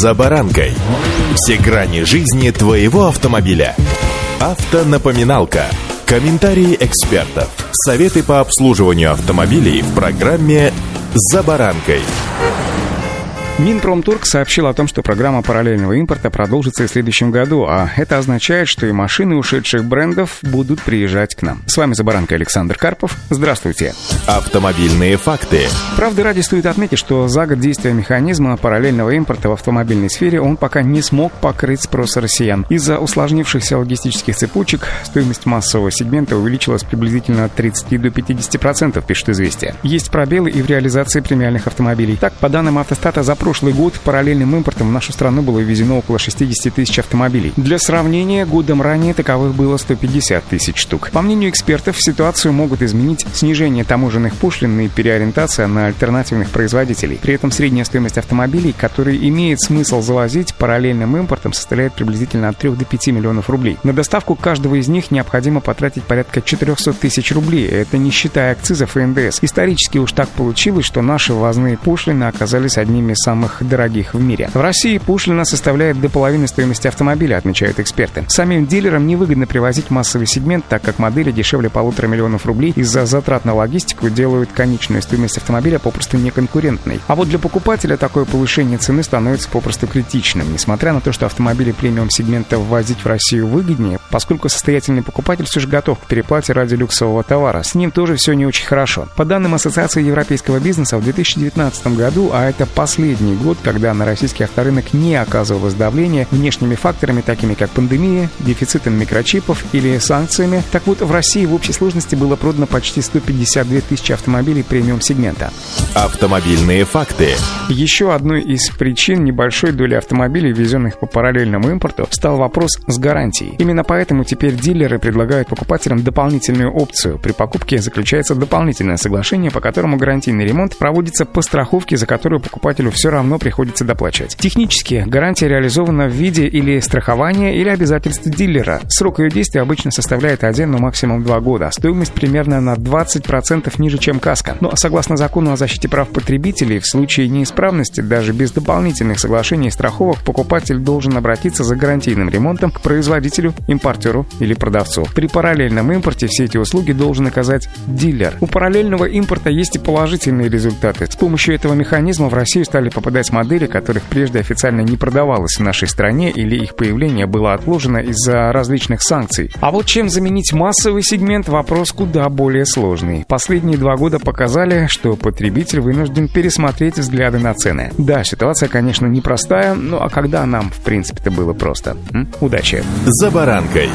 «За баранкой». Все грани жизни твоего автомобиля. Автонапоминалка. Комментарии экспертов. Советы по обслуживанию автомобилей в программе «За баранкой». Минпромторг сообщил о том, что программа параллельного импорта продолжится и в следующем году, а это означает, что и машины ушедших брендов будут приезжать к нам. С вами за баранкой Александр Карпов. Здравствуйте. Автомобильные факты. Правда, ради стоит отметить, что за год действия механизма параллельного импорта в автомобильной сфере он пока не смог покрыть спрос россиян. Из-за усложнившихся логистических цепочек стоимость массового сегмента увеличилась приблизительно от 30 до 50%, пишет «Известия». Есть пробелы и в реализации премиальных автомобилей. Так, по данным автостата, за прошлый год параллельным импортом в нашу страну было ввезено около 60 тысяч автомобилей. Для сравнения, годом ранее таковых было 150 тысяч штук. По мнению экспертов, ситуацию могут изменить снижение таможенных пошлин и переориентация на альтернативных производителей. При этом средняя стоимость автомобилей, которые имеет смысл завозить параллельным импортом, составляет приблизительно от 3 до 5 миллионов рублей. На доставку каждого из них необходимо потратить порядка 400 тысяч рублей. Это не считая акцизов и НДС. Исторически уж так получилось, что наши ввозные пошлины оказались одними из самых дорогих в мире. В России пошлина составляет до половины стоимости автомобиля, отмечают эксперты. Самим дилерам невыгодно привозить массовый сегмент, так как модели дешевле полутора миллионов рублей из-за затрат на логистику делают конечную стоимость автомобиля попросту неконкурентной. А вот для покупателя такое повышение цены становится попросту критичным. Несмотря на то, что автомобили премиум-сегмента ввозить в Россию выгоднее, поскольку состоятельный покупатель все же готов к переплате ради люксового товара. С ним тоже все не очень хорошо. По данным Ассоциации европейского бизнеса, в 2019 году, а это последний год, когда на российский авторынок не оказывалось давление внешними факторами, такими как пандемия, дефицитом микрочипов или санкциями. Так вот, в России в общей сложности было продано почти 152 тысячи автомобилей премиум-сегмента. Автомобильные факты. Еще одной из причин небольшой доли автомобилей, везенных по параллельному импорту, стал вопрос с гарантией. Именно поэтому теперь дилеры предлагают покупателям дополнительную опцию. При покупке заключается дополнительное соглашение, по которому гарантийный ремонт проводится по страховке, за которую покупателю все равно приходится доплачивать. Технически гарантия реализована в виде или страхования, или обязательств дилера. Срок ее действия обычно составляет один, но максимум два года. Стоимость примерно на 20% ниже, чем каска. Но согласно закону о защите прав потребителей, в случае неисправности, даже без дополнительных соглашений и страховок, покупатель должен обратиться за гарантийным ремонтом к производителю, импортеру или продавцу. При параллельном импорте все эти услуги должен оказать дилер. У параллельного импорта есть и положительные результаты. С помощью этого механизма в Россию стали попадать модели, которых прежде официально не продавалось в нашей стране или их появление было отложено из-за различных санкций. А вот чем заменить массовый сегмент – вопрос куда более сложный. Последние два года показали, что потребитель вынужден пересмотреть взгляды на цены. Да, ситуация, конечно, непростая, ну а когда нам, в принципе-то было просто? М? Удачи! За баранкой.